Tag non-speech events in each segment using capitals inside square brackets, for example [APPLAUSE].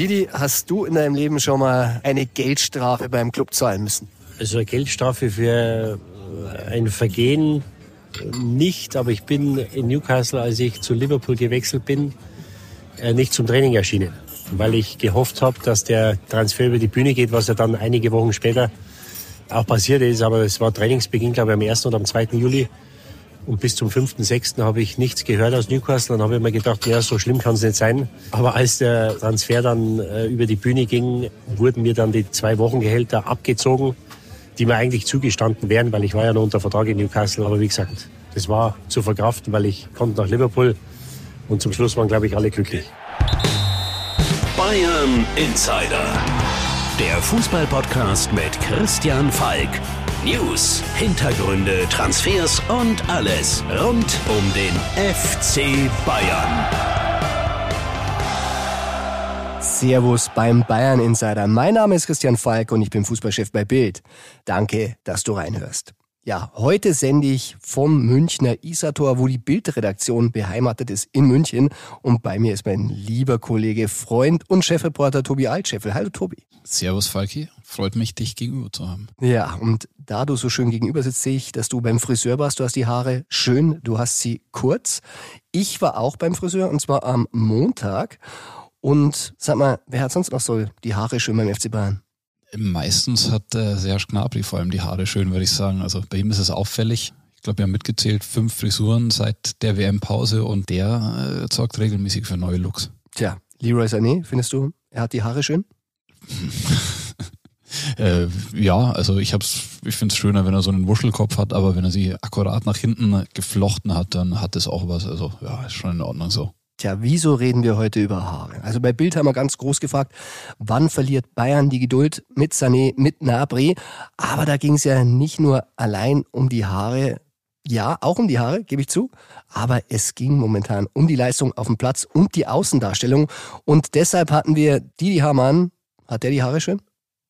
Didi, hast du in deinem Leben schon mal eine Geldstrafe beim Club zahlen müssen? Also eine Geldstrafe für ein Vergehen nicht, aber ich bin in Newcastle, als ich zu Liverpool gewechselt bin, äh, nicht zum Training erschienen, weil ich gehofft habe, dass der Transfer über die Bühne geht, was ja dann einige Wochen später auch passiert ist. Aber es war Trainingsbeginn, glaube ich, am 1. oder am 2. Juli. Und bis zum 5.6. habe ich nichts gehört aus Newcastle. Dann habe ich mir gedacht, ja, so schlimm kann es nicht sein. Aber als der Transfer dann äh, über die Bühne ging, wurden mir dann die zwei Wochengehälter abgezogen, die mir eigentlich zugestanden wären, weil ich war ja noch unter Vertrag in Newcastle. Aber wie gesagt, das war zu verkraften, weil ich konnte nach Liverpool. Und zum Schluss waren, glaube ich, alle glücklich. Bayern Insider. Der Fußballpodcast mit Christian Falk. News, Hintergründe, Transfers und alles rund um den FC Bayern. Servus beim Bayern Insider. Mein Name ist Christian Falk und ich bin Fußballchef bei Bild. Danke, dass du reinhörst. Ja, heute sende ich vom Münchner Isator, wo die Bildredaktion beheimatet ist in München. Und bei mir ist mein lieber Kollege, Freund und Chefreporter Tobi Altscheffel. Hallo Tobi. Servus Falki, freut mich, dich gegenüber zu haben. Ja, und da du so schön gegenüber sitzt, sehe ich, dass du beim Friseur warst. Du hast die Haare schön, du hast sie kurz. Ich war auch beim Friseur und zwar am Montag. Und sag mal, wer hat sonst noch so die Haare schön beim FC Bayern? Meistens hat äh, Serge Gnabry vor allem die Haare schön, würde ich sagen. Also bei ihm ist es auffällig. Ich glaube, wir haben mitgezählt fünf Frisuren seit der WM-Pause und der äh, sorgt regelmäßig für neue Looks. Tja, Leroy Sané, findest du, er hat die Haare schön? [LAUGHS] äh, ja, also ich hab's, ich finde es schöner, wenn er so einen Wuschelkopf hat, aber wenn er sie akkurat nach hinten geflochten hat, dann hat es auch was. Also ja, ist schon in Ordnung so. Tja, wieso reden wir heute über Haare? Also bei Bild haben wir ganz groß gefragt, wann verliert Bayern die Geduld mit Sané, mit Nabri? Aber da ging es ja nicht nur allein um die Haare, ja, auch um die Haare, gebe ich zu, aber es ging momentan um die Leistung auf dem Platz und die Außendarstellung. Und deshalb hatten wir Didi Hamann, hat der die Haare schön?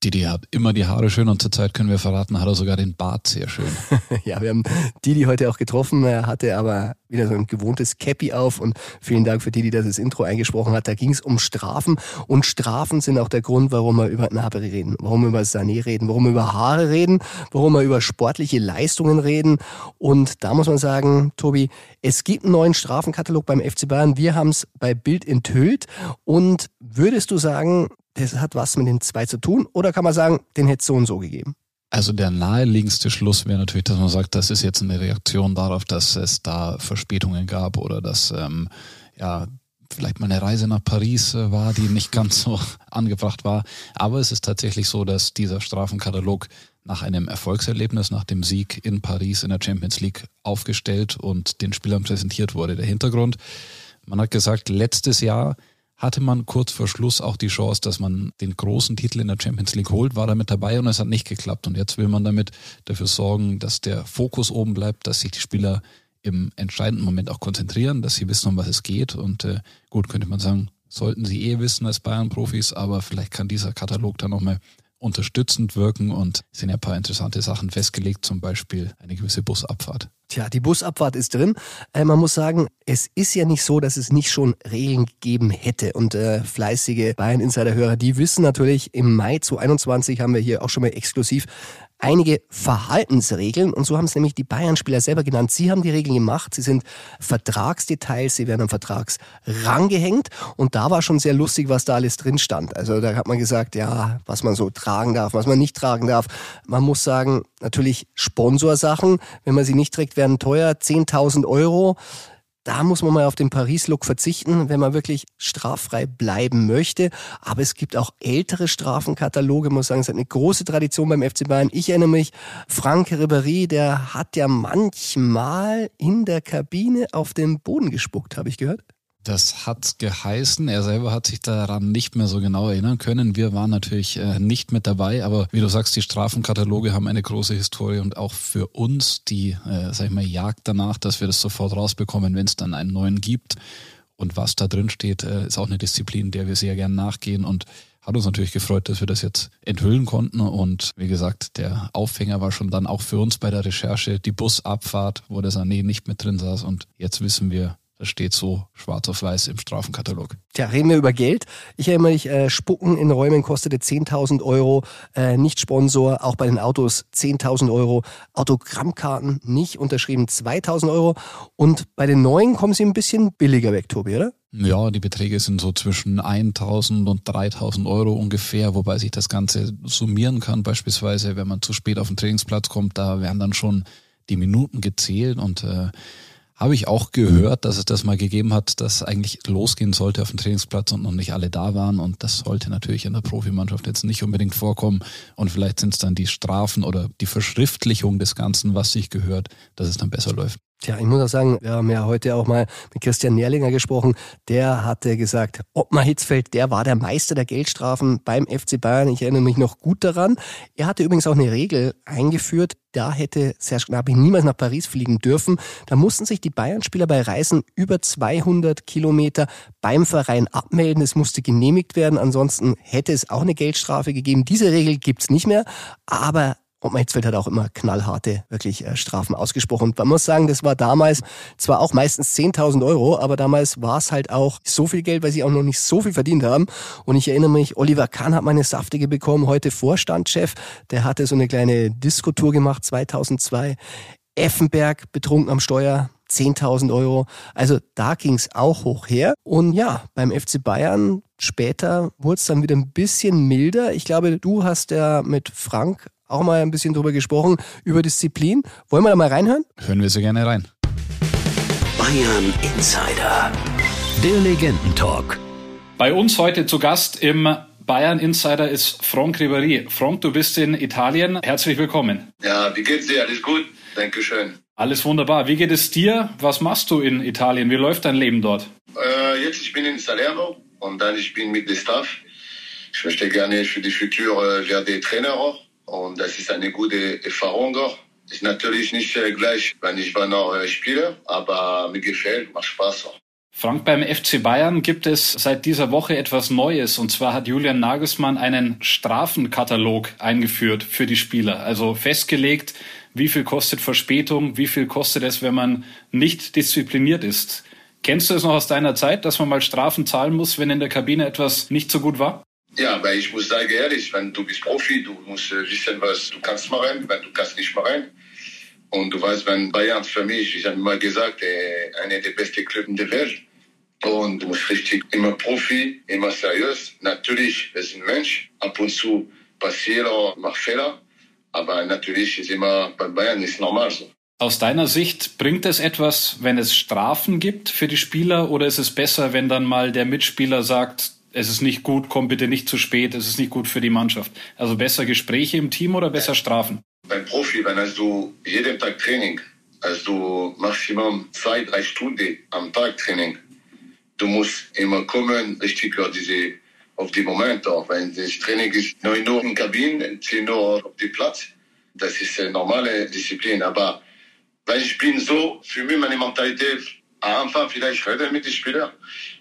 Didi hat immer die Haare schön und zurzeit können wir verraten, hat er sogar den Bart sehr schön. [LAUGHS] ja, wir haben Didi heute auch getroffen. Er hatte aber wieder so ein gewohntes Cappy auf und vielen Dank für Didi, dass das Intro eingesprochen hat. Da ging es um Strafen und Strafen sind auch der Grund, warum wir über Nabri reden, warum wir über Sané reden, warum wir über Haare reden, warum wir über sportliche Leistungen reden. Und da muss man sagen, Tobi, es gibt einen neuen Strafenkatalog beim FC Bayern. Wir haben es bei Bild enthüllt. Und würdest du sagen, das hat was mit den zwei zu tun? Oder kann man sagen, den hätte es so und so gegeben? Also der naheliegendste Schluss wäre natürlich, dass man sagt, das ist jetzt eine Reaktion darauf, dass es da Verspätungen gab oder dass ähm, ja vielleicht mal eine Reise nach Paris äh, war, die nicht [LAUGHS] ganz so angebracht war. Aber es ist tatsächlich so, dass dieser Strafenkatalog nach einem Erfolgserlebnis, nach dem Sieg in Paris in der Champions League aufgestellt und den Spielern präsentiert wurde. Der Hintergrund, man hat gesagt, letztes Jahr hatte man kurz vor Schluss auch die Chance, dass man den großen Titel in der Champions League holt, war damit dabei und es hat nicht geklappt. Und jetzt will man damit dafür sorgen, dass der Fokus oben bleibt, dass sich die Spieler im entscheidenden Moment auch konzentrieren, dass sie wissen, um was es geht. Und äh, gut, könnte man sagen, sollten sie eh wissen als Bayern-Profis, aber vielleicht kann dieser Katalog dann nochmal unterstützend wirken und sind ja ein paar interessante Sachen festgelegt, zum Beispiel eine gewisse Busabfahrt. Tja, die Busabfahrt ist drin. Äh, man muss sagen, es ist ja nicht so, dass es nicht schon Regeln gegeben hätte. Und äh, fleißige Bayern-Insider-Hörer, die wissen natürlich, im Mai 2021 haben wir hier auch schon mal exklusiv einige Verhaltensregeln. Und so haben es nämlich die Bayern-Spieler selber genannt. Sie haben die Regeln gemacht, sie sind Vertragsdetails, sie werden am Vertragsrang gehängt und da war schon sehr lustig, was da alles drin stand. Also da hat man gesagt, ja, was man so tragen darf, was man nicht tragen darf. Man muss sagen, natürlich Sponsorsachen, wenn man sie nicht trägt, werden teuer, 10.000 Euro da muss man mal auf den Paris-Look verzichten, wenn man wirklich straffrei bleiben möchte. Aber es gibt auch ältere Strafenkataloge, muss sagen, es hat eine große Tradition beim FC Bayern. Ich erinnere mich, Frank Ribéry, der hat ja manchmal in der Kabine auf den Boden gespuckt, habe ich gehört. Das hat geheißen. Er selber hat sich daran nicht mehr so genau erinnern können. Wir waren natürlich äh, nicht mit dabei, aber wie du sagst, die Strafenkataloge haben eine große Historie und auch für uns die, äh, sag ich mal, Jagd danach, dass wir das sofort rausbekommen, wenn es dann einen neuen gibt. Und was da drin steht, äh, ist auch eine Disziplin, der wir sehr gern nachgehen und hat uns natürlich gefreut, dass wir das jetzt enthüllen konnten. Und wie gesagt, der Aufhänger war schon dann auch für uns bei der Recherche die Busabfahrt, wo der Sané nicht mit drin saß. Und jetzt wissen wir, Das steht so schwarz auf weiß im Strafenkatalog. Tja, reden wir über Geld. Ich erinnere mich, äh, Spucken in Räumen kostete 10.000 Euro, äh, nicht Sponsor, auch bei den Autos 10.000 Euro, Autogrammkarten nicht unterschrieben 2.000 Euro und bei den neuen kommen sie ein bisschen billiger weg, Tobi, oder? Ja, die Beträge sind so zwischen 1000 und 3000 Euro ungefähr, wobei sich das Ganze summieren kann. Beispielsweise, wenn man zu spät auf den Trainingsplatz kommt, da werden dann schon die Minuten gezählt und äh, habe ich auch gehört, dass es das mal gegeben hat, dass eigentlich losgehen sollte auf dem Trainingsplatz und noch nicht alle da waren. Und das sollte natürlich in der Profimannschaft jetzt nicht unbedingt vorkommen. Und vielleicht sind es dann die Strafen oder die Verschriftlichung des Ganzen, was sich gehört, dass es dann besser läuft. Tja, ich muss auch sagen, wir haben ja heute auch mal mit Christian Nährlinger gesprochen. Der hatte gesagt, Ottmar Hitzfeld, der war der Meister der Geldstrafen beim FC Bayern. Ich erinnere mich noch gut daran. Er hatte übrigens auch eine Regel eingeführt. Da hätte Serge Gnabry niemals nach Paris fliegen dürfen. Da mussten sich die Bayern-Spieler bei Reisen über 200 Kilometer beim Verein abmelden. Es musste genehmigt werden. Ansonsten hätte es auch eine Geldstrafe gegeben. Diese Regel gibt's nicht mehr. Aber und Hitzfeld hat auch immer knallharte, wirklich äh, Strafen ausgesprochen. Man muss sagen, das war damals zwar auch meistens 10.000 Euro, aber damals war es halt auch so viel Geld, weil sie auch noch nicht so viel verdient haben. Und ich erinnere mich, Oliver Kahn hat meine saftige bekommen, heute Vorstandschef. Der hatte so eine kleine Diskotour gemacht, 2002. Effenberg betrunken am Steuer, 10.000 Euro. Also da ging es auch hoch her. Und ja, beim FC Bayern später wurde es dann wieder ein bisschen milder. Ich glaube, du hast ja mit Frank auch mal ein bisschen drüber gesprochen, über Disziplin. Wollen wir da mal reinhören? Hören wir so gerne rein. Bayern Insider. Der Legendentalk. Bei uns heute zu Gast im Bayern Insider ist Franck Ribéry. Franck, du bist in Italien. Herzlich willkommen. Ja, wie geht's dir? Alles gut? Dankeschön. Alles wunderbar. Wie geht es dir? Was machst du in Italien? Wie läuft dein Leben dort? Äh, jetzt ich bin in Salerno und dann ich bin mit dem Staff. Ich möchte gerne für die Futur äh, werde Trainer auch. Und das ist eine gute Erfahrung auch. Ist natürlich nicht äh, gleich, wenn ich war noch äh, spiele, aber mir gefällt, macht Spaß auch. Frank, beim FC Bayern gibt es seit dieser Woche etwas Neues. Und zwar hat Julian Nagelsmann einen Strafenkatalog eingeführt für die Spieler. Also festgelegt, wie viel kostet Verspätung, wie viel kostet es, wenn man nicht diszipliniert ist. Kennst du es noch aus deiner Zeit, dass man mal Strafen zahlen muss, wenn in der Kabine etwas nicht so gut war? Ja, aber ich muss sagen, ehrlich, wenn du bist Profi, du musst äh, wissen, was du kannst machen, wenn du kannst nicht machen. Und du weißt, wenn Bayern für mich, ich habe immer gesagt, äh, einer der besten Clubs der Welt. Und du musst richtig immer Profi, immer seriös. Natürlich, wir sind Mensch. Ab und zu passiert auch, macht Fehler. Aber natürlich ist immer bei Bayern ist normal so. Aus deiner Sicht bringt es etwas, wenn es Strafen gibt für die Spieler, oder ist es besser, wenn dann mal der Mitspieler sagt, es ist nicht gut, komm bitte nicht zu spät, es ist nicht gut für die Mannschaft. Also besser Gespräche im Team oder besser Strafen? Beim Profi, wenn hast du jeden Tag Training, hast du Maximum zwei, drei Stunden am Tag Training. Du musst immer kommen, richtig auf diese, auf die Momente auch. Wenn das Training ist 9 Uhr in Kabine, 10 Uhr auf dem Platz, das ist eine normale Disziplin. Aber weil ich bin so, für mich meine Mentalität, am Anfang vielleicht reden mit den Spielern,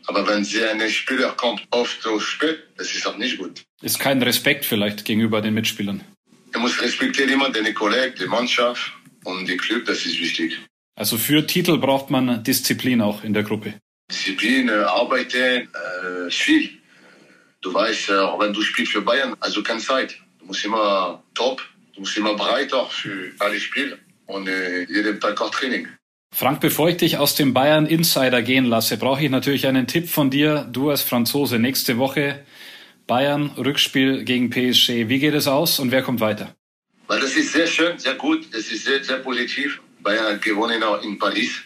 aber wenn sie ein Spieler kommt oft so spät, das ist auch nicht gut. Ist kein Respekt vielleicht gegenüber den Mitspielern. Er muss respektieren immer deine Kollegen, die Mannschaft und die Club, das ist wichtig. Also für Titel braucht man Disziplin auch in der Gruppe. Disziplin, äh, arbeiten, äh, viel. Du weißt, äh, auch wenn du spielst für Bayern, also keine Zeit. Du musst immer top, du musst immer bereit auch für alle Spiele und äh, jeden Tag auch Training. Frank, bevor ich dich aus dem Bayern Insider gehen lasse, brauche ich natürlich einen Tipp von dir. Du als Franzose, nächste Woche Bayern Rückspiel gegen PSG. Wie geht es aus und wer kommt weiter? Weil das ist sehr schön, sehr gut, es ist sehr, sehr positiv. Bayern hat gewonnen auch in Paris.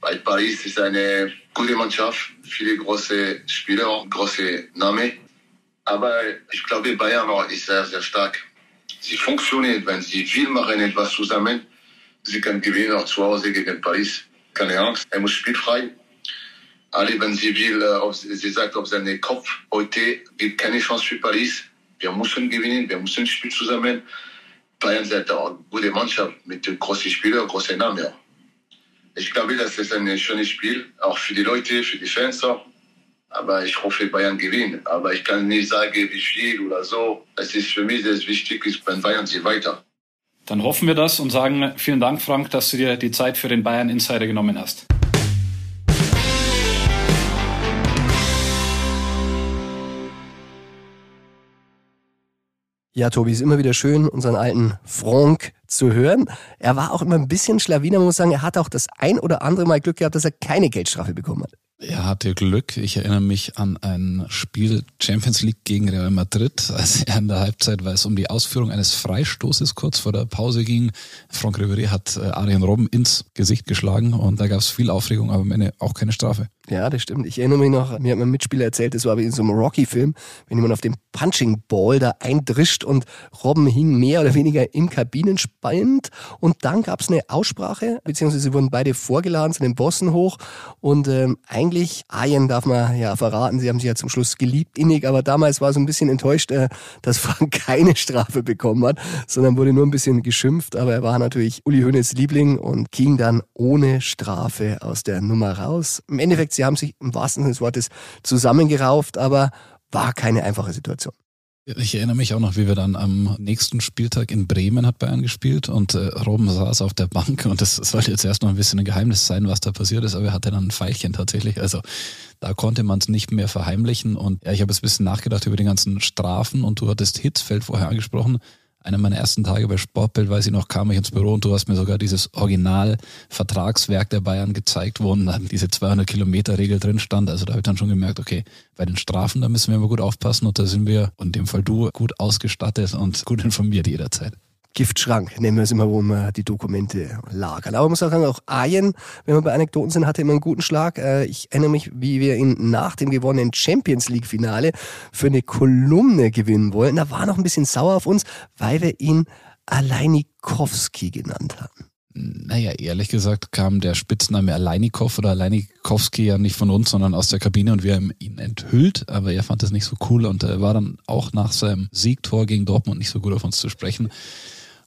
Weil Paris ist eine gute Mannschaft, viele große Spieler, große Namen. Aber ich glaube, Bayern ist sehr, sehr stark. Sie funktionieren, wenn sie viel machen, etwas zusammen Sie kann gewinnen auch zu Hause gegen Paris. Keine Angst, er muss spielfrei. Sie will, äh, sie sagt, auf seinen Kopf heute gibt keine Chance für Paris. Wir müssen gewinnen, wir müssen spielen zusammen. Bayern auch eine gute Mannschaft mit großen Spielern, großen Namen. Ich glaube, das ist ein schönes Spiel, auch für die Leute, für die Fans auch. Aber ich hoffe, Bayern gewinnt. Aber ich kann nicht sagen, wie viel oder so. Es ist für mich das Wichtigste, wenn Bayern sie weiter. Dann hoffen wir das und sagen vielen Dank, Frank, dass du dir die Zeit für den Bayern Insider genommen hast. Ja, Tobi, ist immer wieder schön, unseren alten Frank zu hören. Er war auch immer ein bisschen Schlawiner, man muss sagen, er hat auch das ein oder andere Mal Glück gehabt, dass er keine Geldstrafe bekommen hat. Er hatte Glück. Ich erinnere mich an ein Spiel Champions League gegen Real Madrid, als er in der Halbzeit, weil es um die Ausführung eines Freistoßes kurz vor der Pause ging. Franck Ribéry hat äh, Arjen Robben ins Gesicht geschlagen und da gab es viel Aufregung, aber am Ende auch keine Strafe. Ja, das stimmt. Ich erinnere mich noch, mir hat mein Mitspieler erzählt, das war wie in so einem Rocky-Film, wenn jemand auf dem Punching Ball da eindrischt und Robben hing mehr oder weniger im Kabinenspalt und dann gab es eine Aussprache, beziehungsweise sie wurden beide vorgeladen zu den Bossen hoch und ähm, eigentlich, Ayen darf man ja verraten, sie haben sich ja zum Schluss geliebt innig, aber damals war so ein bisschen enttäuscht, äh, dass [LAUGHS] Frank keine Strafe bekommen hat, sondern wurde nur ein bisschen geschimpft, aber er war natürlich Uli Hoeneß Liebling und ging dann ohne Strafe aus der Nummer raus. Im Endeffekt Sie haben sich im wahrsten Sinne des Wortes zusammengerauft, aber war keine einfache Situation. Ich erinnere mich auch noch, wie wir dann am nächsten Spieltag in Bremen hat Bayern gespielt und äh, Robben saß auf der Bank und das sollte jetzt erst noch ein bisschen ein Geheimnis sein, was da passiert ist, aber er hatte dann ein Pfeilchen tatsächlich. Also da konnte man es nicht mehr verheimlichen und ja, ich habe jetzt ein bisschen nachgedacht über die ganzen Strafen und du hattest Hitzfeld vorher angesprochen einer meiner ersten Tage bei Sportbild, weiß ich noch, kam ich ins Büro und du hast mir sogar dieses Original-Vertragswerk der Bayern gezeigt, wo dann diese 200-Kilometer-Regel drin stand. Also da habe ich dann schon gemerkt, okay, bei den Strafen, da müssen wir immer gut aufpassen und da sind wir, und in dem Fall du, gut ausgestattet und gut informiert jederzeit. Giftschrank, nennen wir es immer, wo wir die Dokumente lagern. Aber man muss auch sagen, auch Ayen, wenn wir bei Anekdoten sind, hatte immer einen guten Schlag. Äh, ich erinnere mich, wie wir ihn nach dem gewonnenen Champions League Finale für eine Kolumne gewinnen wollten. Da war noch ein bisschen sauer auf uns, weil wir ihn Alleinikowski genannt haben. Naja, ehrlich gesagt kam der Spitzname Aleinikow oder Alleinikowski ja nicht von uns, sondern aus der Kabine und wir haben ihn enthüllt, aber er fand das nicht so cool und er war dann auch nach seinem Siegtor gegen Dortmund nicht so gut auf uns zu sprechen.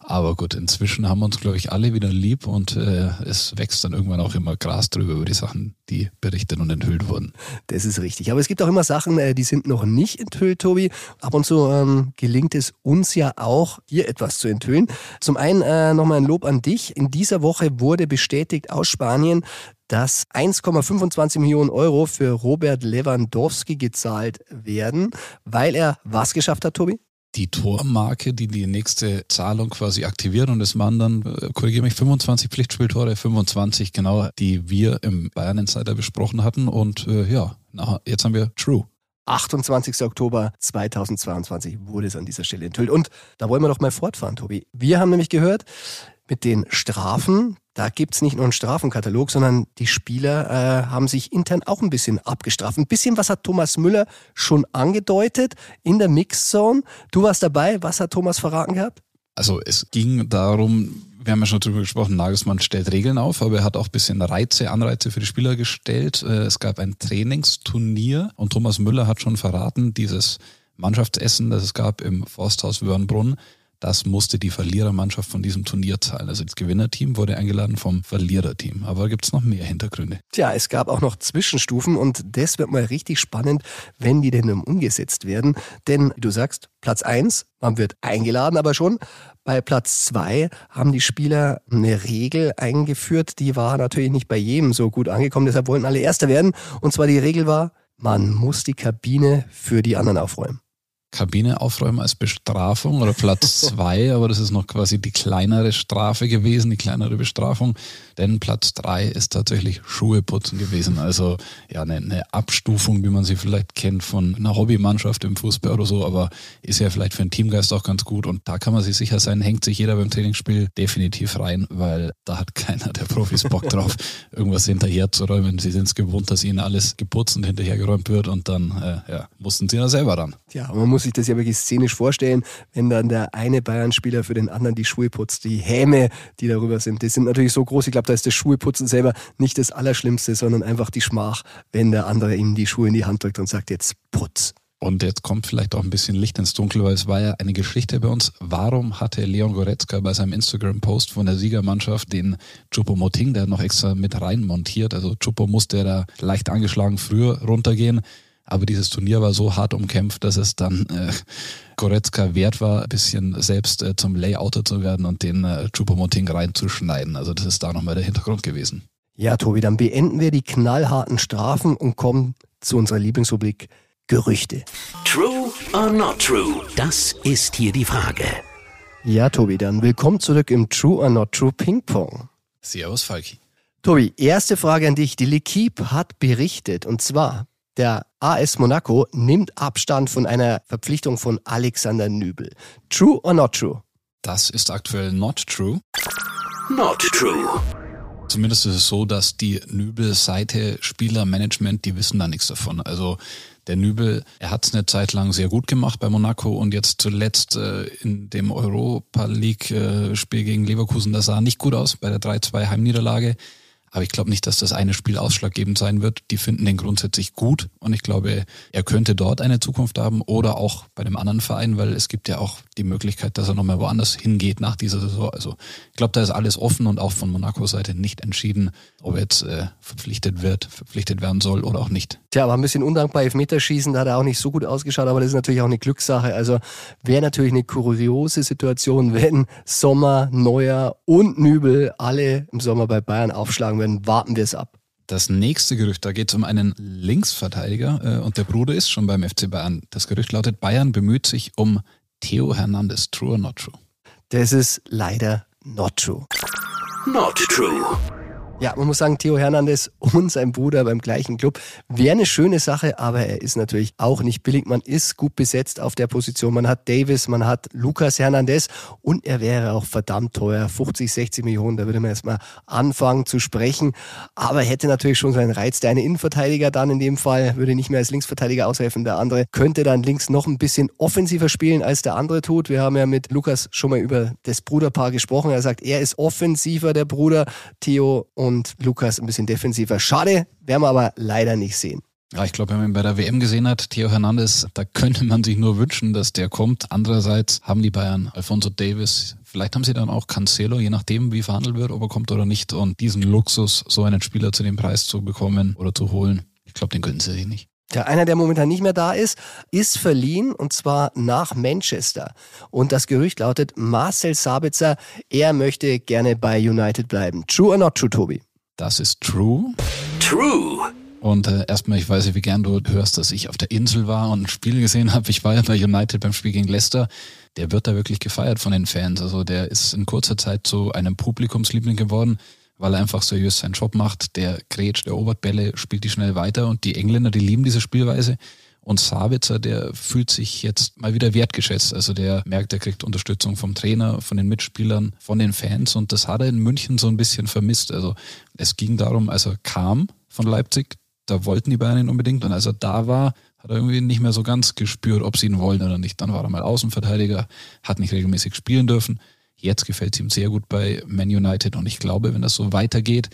Aber gut, inzwischen haben uns, glaube ich, alle wieder lieb und äh, es wächst dann irgendwann auch immer Gras drüber über die Sachen, die berichtet und enthüllt wurden. Das ist richtig. Aber es gibt auch immer Sachen, äh, die sind noch nicht enthüllt, Tobi. Ab und zu ähm, gelingt es uns ja auch, hier etwas zu enthüllen. Zum einen äh, nochmal ein Lob an dich. In dieser Woche wurde bestätigt aus Spanien, dass 1,25 Millionen Euro für Robert Lewandowski gezahlt werden, weil er was geschafft hat, Tobi? Die Tormarke, die die nächste Zahlung quasi aktiviert und es waren dann, äh, korrigiere mich, 25 Pflichtspieltore, 25 genau, die wir im Bayern Insider besprochen hatten und äh, ja, na, jetzt haben wir True. 28. Oktober 2022 wurde es an dieser Stelle enthüllt. Und da wollen wir doch mal fortfahren, Tobi. Wir haben nämlich gehört, mit den Strafen, da gibt's nicht nur einen Strafenkatalog, sondern die Spieler äh, haben sich intern auch ein bisschen abgestraft. Ein bisschen was hat Thomas Müller schon angedeutet in der Mixzone. Du warst dabei, was hat Thomas verraten gehabt? Also es ging darum, wir haben ja schon drüber gesprochen, Nagelsmann stellt Regeln auf, aber er hat auch ein bisschen Reize, Anreize für die Spieler gestellt. Äh, es gab ein Trainingsturnier und Thomas Müller hat schon verraten, dieses Mannschaftsessen, das es gab im Forsthaus Wörnbrunn, das musste die Verlierermannschaft von diesem Turnier zahlen. Also das Gewinnerteam wurde eingeladen vom Verliererteam. Aber gibt es noch mehr Hintergründe? Tja, es gab auch noch Zwischenstufen und das wird mal richtig spannend, wenn die denn umgesetzt werden. Denn du sagst, Platz eins, man wird eingeladen, aber schon bei Platz zwei haben die Spieler eine Regel eingeführt, die war natürlich nicht bei jedem so gut angekommen, deshalb wollten alle Erster werden. Und zwar die Regel war, man muss die Kabine für die anderen aufräumen. Kabine aufräumen als Bestrafung oder Platz [LAUGHS] zwei, aber das ist noch quasi die kleinere Strafe gewesen, die kleinere Bestrafung. Denn Platz drei ist tatsächlich Schuhe putzen gewesen. Also ja, eine, eine Abstufung, wie man sie vielleicht kennt von einer Hobbymannschaft im Fußball oder so, aber ist ja vielleicht für einen Teamgeist auch ganz gut. Und da kann man sich sicher sein, hängt sich jeder beim Trainingsspiel definitiv rein, weil da hat keiner der Profis Bock drauf, [LAUGHS] irgendwas hinterher zu räumen. Sie sind es gewohnt, dass ihnen alles geputzt und hinterhergeräumt wird und dann äh, ja, mussten sie da selber ran. Ja, man muss sich das ja wirklich szenisch vorstellen, wenn dann der eine Bayern-Spieler für den anderen die Schuhe putzt. Die Häme, die darüber sind, die sind natürlich so groß. Ich glaube, da ist das Schuheputzen selber nicht das Allerschlimmste, sondern einfach die Schmach, wenn der andere ihm die Schuhe in die Hand drückt und sagt, jetzt putz. Und jetzt kommt vielleicht auch ein bisschen Licht ins Dunkel, weil es war ja eine Geschichte bei uns. Warum hatte Leon Goretzka bei seinem Instagram-Post von der Siegermannschaft den Chupomoting, der noch extra mit rein montiert? Also Chupo musste da leicht angeschlagen früher runtergehen. Aber dieses Turnier war so hart umkämpft, dass es dann äh, Goretzka wert war, ein bisschen selbst äh, zum Layouter zu werden und den äh, Chupomoting reinzuschneiden. Also das ist da nochmal der Hintergrund gewesen. Ja, Tobi, dann beenden wir die knallharten Strafen und kommen zu unserer Lieblingsrubrik Gerüchte. True or not true? Das ist hier die Frage. Ja, Tobi, dann willkommen zurück im True or Not True Ping Pong. Servus, Falki. Tobi, erste Frage an dich. Die L'Equipe hat berichtet, und zwar, der AS Monaco nimmt Abstand von einer Verpflichtung von Alexander Nübel. True or not true? Das ist aktuell not true. Not true. Zumindest ist es so, dass die Nübel-Seite Spielermanagement, die wissen da nichts davon. Also der Nübel, er hat es eine Zeit lang sehr gut gemacht bei Monaco und jetzt zuletzt äh, in dem Europa League-Spiel äh, gegen Leverkusen, das sah nicht gut aus bei der 3-2 Heimniederlage. Aber ich glaube nicht, dass das eine Spiel ausschlaggebend sein wird. Die finden den grundsätzlich gut und ich glaube, er könnte dort eine Zukunft haben oder auch bei dem anderen Verein, weil es gibt ja auch die Möglichkeit, dass er nochmal woanders hingeht nach dieser Saison. Also ich glaube, da ist alles offen und auch von Monaco Seite nicht entschieden, ob er jetzt äh, verpflichtet wird, verpflichtet werden soll oder auch nicht. Tja, war ein bisschen undankbar. Elfmeterschießen, da hat er auch nicht so gut ausgeschaut, aber das ist natürlich auch eine Glückssache. Also wäre natürlich eine kuriose Situation, wenn Sommer, Neuer und Nübel alle im Sommer bei Bayern aufschlagen würden. Warten wir es ab. Das nächste Gerücht, da geht es um einen Linksverteidiger äh, und der Bruder ist schon beim FC Bayern. Das Gerücht lautet, Bayern bemüht sich um Theo Hernandez. True or not true? Das ist leider not true. Not true. Ja, man muss sagen, Theo Hernandez und sein Bruder beim gleichen Club wäre eine schöne Sache, aber er ist natürlich auch nicht billig. Man ist gut besetzt auf der Position. Man hat Davis, man hat Lucas Hernandez und er wäre auch verdammt teuer. 50, 60 Millionen, da würde man erstmal anfangen zu sprechen. Aber hätte natürlich schon seinen Reiz. Der eine Innenverteidiger dann in dem Fall würde nicht mehr als Linksverteidiger aushelfen. Der andere könnte dann links noch ein bisschen offensiver spielen, als der andere tut. Wir haben ja mit Lukas schon mal über das Bruderpaar gesprochen. Er sagt, er ist offensiver, der Bruder Theo und Lukas ein bisschen defensiver. Schade, werden wir aber leider nicht sehen. Ja, ich glaube, wenn man ihn bei der WM gesehen hat, Theo Hernandez, da könnte man sich nur wünschen, dass der kommt. Andererseits haben die Bayern Alfonso Davis, vielleicht haben sie dann auch Cancelo, je nachdem, wie verhandelt wird, ob er kommt oder nicht. Und diesen Luxus, so einen Spieler zu dem Preis zu bekommen oder zu holen, ich glaube, den gönnen sie sich nicht. Ja, einer, der momentan nicht mehr da ist, ist verliehen und zwar nach Manchester. Und das Gerücht lautet, Marcel Sabitzer, er möchte gerne bei United bleiben. True or not true, Tobi? Das ist true. True. Und äh, erstmal, ich weiß ja, wie gern du hörst, dass ich auf der Insel war und ein Spiel gesehen habe. Ich war ja bei United beim Spiel gegen Leicester. Der wird da wirklich gefeiert von den Fans. Also der ist in kurzer Zeit zu einem Publikumsliebling geworden weil er einfach seriös seinen Job macht. Der grätscht, erobert Bälle, spielt die schnell weiter und die Engländer, die lieben diese Spielweise. Und Sabitzer, der fühlt sich jetzt mal wieder wertgeschätzt. Also der merkt, er kriegt Unterstützung vom Trainer, von den Mitspielern, von den Fans. Und das hat er in München so ein bisschen vermisst. Also es ging darum, als er kam von Leipzig, da wollten die Bayern ihn unbedingt. Und als er da war, hat er irgendwie nicht mehr so ganz gespürt, ob sie ihn wollen oder nicht. Dann war er mal Außenverteidiger, hat nicht regelmäßig spielen dürfen. Jetzt gefällt es ihm sehr gut bei Man United und ich glaube, wenn das so weitergeht,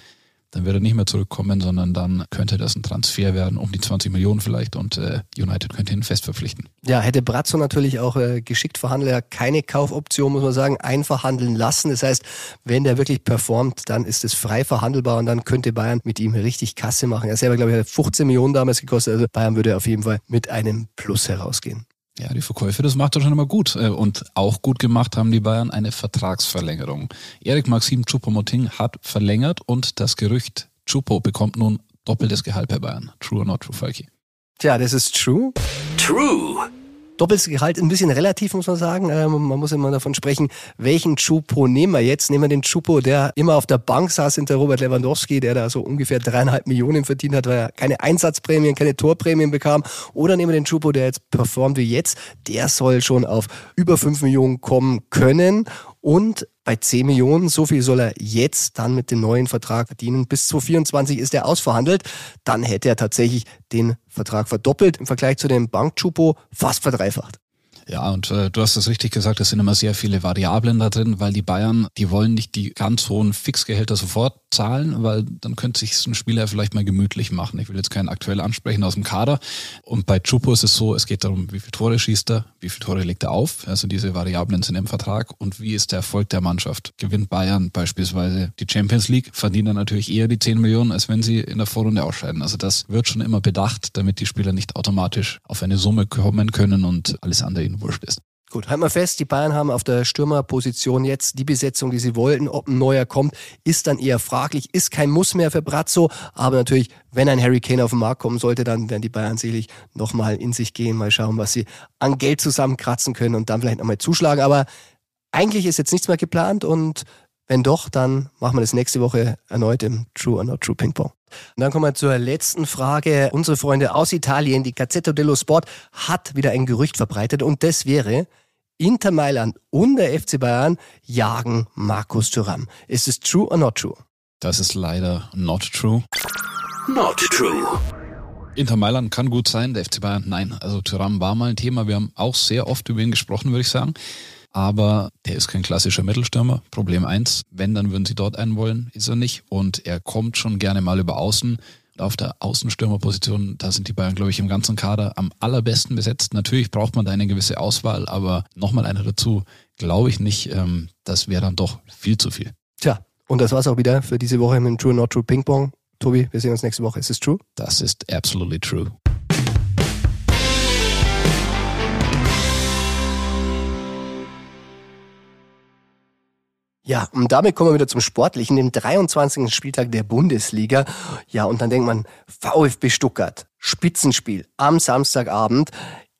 dann wird er nicht mehr zurückkommen, sondern dann könnte das ein Transfer werden, um die 20 Millionen vielleicht und äh, United könnte ihn fest verpflichten. Ja, hätte Brazzo natürlich auch äh, geschickt verhandelt, keine Kaufoption, muss man sagen, einfach handeln lassen. Das heißt, wenn der wirklich performt, dann ist es frei verhandelbar und dann könnte Bayern mit ihm richtig Kasse machen. Er selber, glaube ich, hat 15 Millionen damals gekostet, also Bayern würde auf jeden Fall mit einem Plus herausgehen. Ja, die Verkäufe, das macht er schon immer gut. Äh, und auch gut gemacht haben die Bayern eine Vertragsverlängerung. Erik Maxim Choupo-Moting hat verlängert und das Gerücht, Chupo bekommt nun doppeltes Gehalt bei Bayern. True or not true, Falki? Tja, das ist true. True. Doppeltes Gehalt ein bisschen relativ, muss man sagen. Ähm, man muss immer davon sprechen, welchen Chupo nehmen wir jetzt? Nehmen wir den Chupo, der immer auf der Bank saß hinter Robert Lewandowski, der da so ungefähr dreieinhalb Millionen verdient hat, weil er keine Einsatzprämien, keine Torprämien bekam. Oder nehmen wir den Chupo, der jetzt performt wie jetzt. Der soll schon auf über fünf Millionen kommen können. Und bei 10 Millionen, so viel soll er jetzt dann mit dem neuen Vertrag verdienen. Bis 2024 ist er ausverhandelt. Dann hätte er tatsächlich den Vertrag verdoppelt im Vergleich zu dem Bank-Chupo fast verdreifacht. Ja, und äh, du hast es richtig gesagt, es sind immer sehr viele Variablen da drin, weil die Bayern, die wollen nicht die ganz hohen Fixgehälter sofort zahlen, weil dann könnte sich ein Spieler vielleicht mal gemütlich machen. Ich will jetzt keinen aktuell ansprechen aus dem Kader. Und bei Chupo ist es so, es geht darum, wie viele Tore schießt er, wie viele Tore legt er auf. Also diese Variablen sind im Vertrag und wie ist der Erfolg der Mannschaft. Gewinnt Bayern beispielsweise die Champions League, verdienen dann natürlich eher die 10 Millionen, als wenn sie in der Vorrunde ausscheiden. Also das wird schon immer bedacht, damit die Spieler nicht automatisch auf eine Summe kommen können und alles andere ihnen wurscht ist. Gut, halt mal fest, die Bayern haben auf der Stürmerposition jetzt die Besetzung, die sie wollten. Ob ein neuer kommt, ist dann eher fraglich, ist kein Muss mehr für Brazzo. Aber natürlich, wenn ein Harry Kane auf den Markt kommen sollte, dann werden die Bayern selig nochmal in sich gehen, mal schauen, was sie an Geld zusammenkratzen können und dann vielleicht nochmal zuschlagen. Aber eigentlich ist jetzt nichts mehr geplant und wenn doch, dann machen wir das nächste Woche erneut im True or Not True Ping Pong. Und dann kommen wir zur letzten Frage. Unsere Freunde aus Italien, die Gazzetto dello Sport, hat wieder ein Gerücht verbreitet und das wäre, Inter Mailand und der FC Bayern jagen Markus Thuram. Ist es true or not true? Das ist leider not true. Not true. Inter Mailand kann gut sein, der FC Bayern nein. Also Thuram war mal ein Thema. Wir haben auch sehr oft über ihn gesprochen, würde ich sagen. Aber der ist kein klassischer Mittelstürmer. Problem eins, wenn, dann würden sie dort einen wollen, ist er nicht. Und er kommt schon gerne mal über Außen auf der Außenstürmerposition, da sind die Bayern, glaube ich, im ganzen Kader am allerbesten besetzt. Natürlich braucht man da eine gewisse Auswahl, aber nochmal einer dazu, glaube ich nicht. Ähm, das wäre dann doch viel zu viel. Tja, und das war's auch wieder für diese Woche mit dem True Not True Ping Pong. Tobi, wir sehen uns nächste Woche. Ist es true? Das ist absolutely true. Ja, und damit kommen wir wieder zum Sportlichen, dem 23. Spieltag der Bundesliga. Ja, und dann denkt man, VfB Stuttgart, Spitzenspiel am Samstagabend.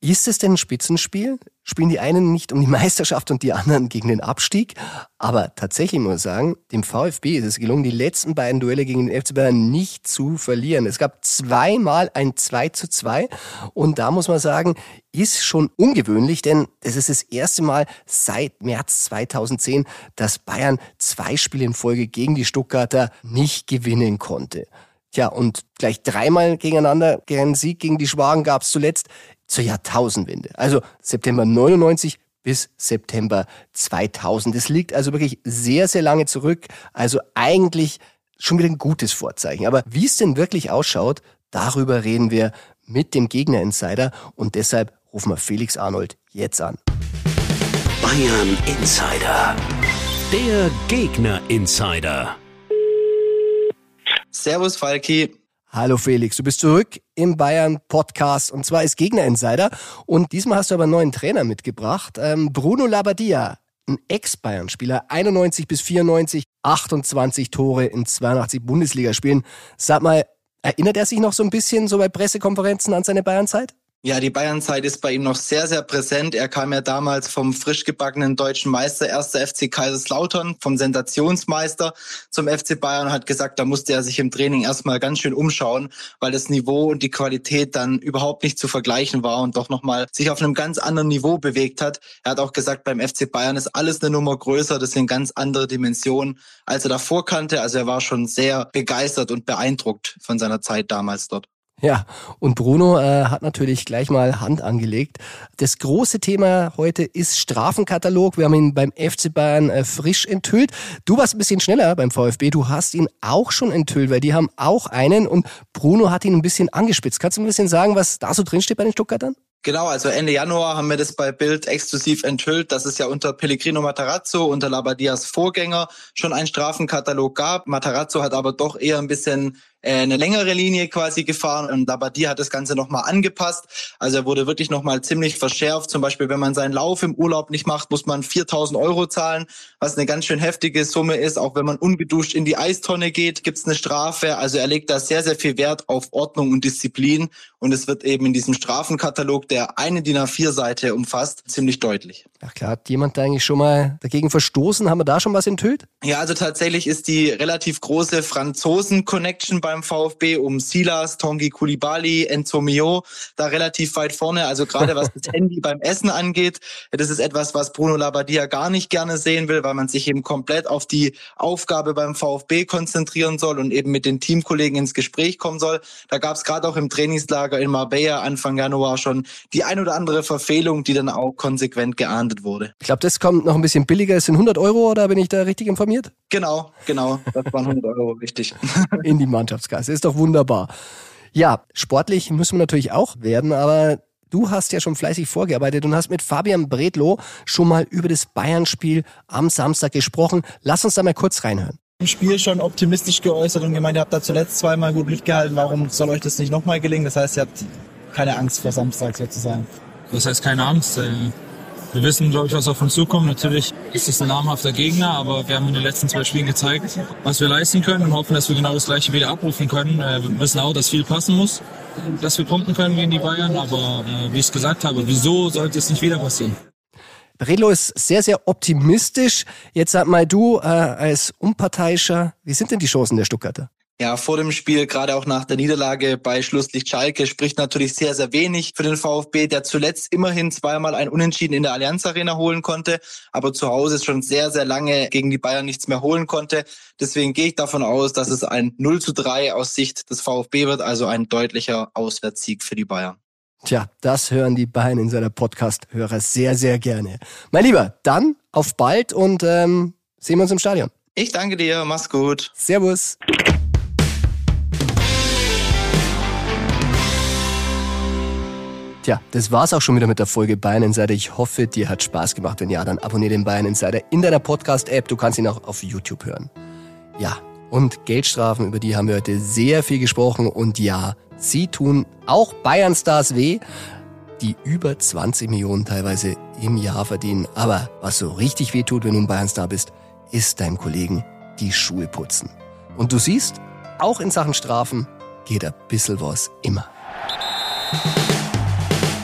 Ist es denn ein Spitzenspiel? Spielen die einen nicht um die [LAUGHS] Meisterschaft und die anderen gegen den Abstieg? Aber tatsächlich muss ich sagen, dem VfB ist es gelungen, die letzten beiden Duelle gegen den FC Bayern nicht zu verlieren. Es gab zweimal ein 2 zu 2 und da muss man sagen, ist schon ungewöhnlich, denn es ist das erste Mal seit März 2010, dass Bayern zwei Spiele in Folge gegen die Stuttgarter nicht gewinnen konnte. Tja, und gleich dreimal gegeneinander, gegen Sieg gegen die Schwagen gab es zuletzt zur Jahrtausendwende. Also September 99 bis September 2000. Es liegt also wirklich sehr, sehr lange zurück. Also eigentlich schon wieder ein gutes Vorzeichen. Aber wie es denn wirklich ausschaut, darüber reden wir mit dem Gegner-Insider und deshalb rufen wir Felix Arnold jetzt an. Bayern Insider. Der Gegner Insider. Servus Falki. Hallo Felix, du bist zurück im Bayern Podcast und zwar als Gegner Insider und diesmal hast du aber einen neuen Trainer mitgebracht, ähm, Bruno Labbadia, ein Ex-Bayern-Spieler, 91 bis 94, 28 Tore in 82 Bundesligaspielen. Sag mal, erinnert er sich noch so ein bisschen so bei Pressekonferenzen an seine Bayern-Zeit? Ja, die Bayernzeit ist bei ihm noch sehr, sehr präsent. Er kam ja damals vom frisch gebackenen deutschen Meister, erster FC Kaiserslautern, vom Sensationsmeister zum FC Bayern und hat gesagt, da musste er sich im Training erstmal ganz schön umschauen, weil das Niveau und die Qualität dann überhaupt nicht zu vergleichen war und doch nochmal sich auf einem ganz anderen Niveau bewegt hat. Er hat auch gesagt, beim FC Bayern ist alles eine Nummer größer, das sind ganz andere Dimensionen, als er davor kannte. Also er war schon sehr begeistert und beeindruckt von seiner Zeit damals dort. [LAUGHS] Ja, und Bruno äh, hat natürlich gleich mal Hand angelegt. Das große Thema heute ist Strafenkatalog. Wir haben ihn beim FC Bayern äh, frisch enthüllt. Du warst ein bisschen schneller beim VfB. Du hast ihn auch schon enthüllt, weil die haben auch einen und Bruno hat ihn ein bisschen angespitzt. Kannst du ein bisschen sagen, was da so drinsteht bei den Stuttgartern? Genau, also Ende Januar haben wir das bei Bild exklusiv enthüllt, dass es ja unter Pellegrino Matarazzo, unter Labadias Vorgänger, schon einen Strafenkatalog gab. Matarazzo hat aber doch eher ein bisschen eine längere Linie quasi gefahren und Labadie hat das Ganze nochmal angepasst. Also er wurde wirklich nochmal ziemlich verschärft. Zum Beispiel, wenn man seinen Lauf im Urlaub nicht macht, muss man 4000 Euro zahlen, was eine ganz schön heftige Summe ist. Auch wenn man ungeduscht in die Eistonne geht, gibt's eine Strafe. Also er legt da sehr, sehr viel Wert auf Ordnung und Disziplin und es wird eben in diesem Strafenkatalog, der eine DIN A4-Seite umfasst, ziemlich deutlich. Ja klar, hat jemand da eigentlich schon mal dagegen verstoßen? Haben wir da schon was enthüllt? Ja, also tatsächlich ist die relativ große Franzosen-Connection beim VfB um Silas, Tongi Kulibali, Enzo Mio da relativ weit vorne. Also gerade was das [LAUGHS] Handy beim Essen angeht, das ist etwas, was Bruno Labbadia gar nicht gerne sehen will, weil man sich eben komplett auf die Aufgabe beim VfB konzentrieren soll und eben mit den Teamkollegen ins Gespräch kommen soll. Da gab es gerade auch im Trainingslager in Marbella Anfang Januar schon die ein oder andere Verfehlung, die dann auch konsequent geahndet wurde. Ich glaube, das kommt noch ein bisschen billiger. Es sind 100 Euro, oder bin ich da richtig informiert? Genau, genau. Das waren 100 Euro, richtig. In die Mannschaftskasse. Ist doch wunderbar. Ja, sportlich müssen wir natürlich auch werden, aber du hast ja schon fleißig vorgearbeitet und hast mit Fabian Bredlow schon mal über das Bayern-Spiel am Samstag gesprochen. Lass uns da mal kurz reinhören. Im Spiel schon optimistisch geäußert und gemeint, ihr habt da zuletzt zweimal gut mitgehalten. Warum soll euch das nicht nochmal gelingen? Das heißt, ihr habt keine Angst vor Samstag sozusagen. Das heißt keine Angst. Wir wissen, glaube ich, was auf uns zukommt. Natürlich ist es ein namhafter Gegner, aber wir haben in den letzten zwei Spielen gezeigt, was wir leisten können und hoffen, dass wir genau das Gleiche wieder abrufen können. Äh, wir wissen auch, dass viel passen muss, dass wir punkten können gegen die Bayern, aber äh, wie ich es gesagt habe, wieso sollte es nicht wieder passieren? Redlo ist sehr, sehr optimistisch. Jetzt sag mal du äh, als Unparteiischer, wie sind denn die Chancen der Stuttgarter? Ja, vor dem Spiel, gerade auch nach der Niederlage bei Schlusslicht Schalke, spricht natürlich sehr, sehr wenig für den VfB, der zuletzt immerhin zweimal ein Unentschieden in der Allianz Arena holen konnte, aber zu Hause schon sehr, sehr lange gegen die Bayern nichts mehr holen konnte. Deswegen gehe ich davon aus, dass es ein 0 zu 3 aus Sicht des VfB wird, also ein deutlicher Auswärtssieg für die Bayern. Tja, das hören die Bayern in seiner Podcast-Hörer sehr, sehr gerne. Mein Lieber, dann auf bald und ähm, sehen wir uns im Stadion. Ich danke dir, mach's gut. Servus. Tja, das war's auch schon wieder mit der Folge Bayern Insider. Ich hoffe, dir hat Spaß gemacht. Wenn ja, dann abonniere den Bayern Insider in deiner Podcast-App. Du kannst ihn auch auf YouTube hören. Ja, und Geldstrafen, über die haben wir heute sehr viel gesprochen. Und ja, sie tun auch Bayern-Stars weh, die über 20 Millionen teilweise im Jahr verdienen. Aber was so richtig weh tut, wenn du ein Bayern-Star bist, ist deinem Kollegen die Schuhe putzen. Und du siehst, auch in Sachen Strafen geht ein bisschen was immer.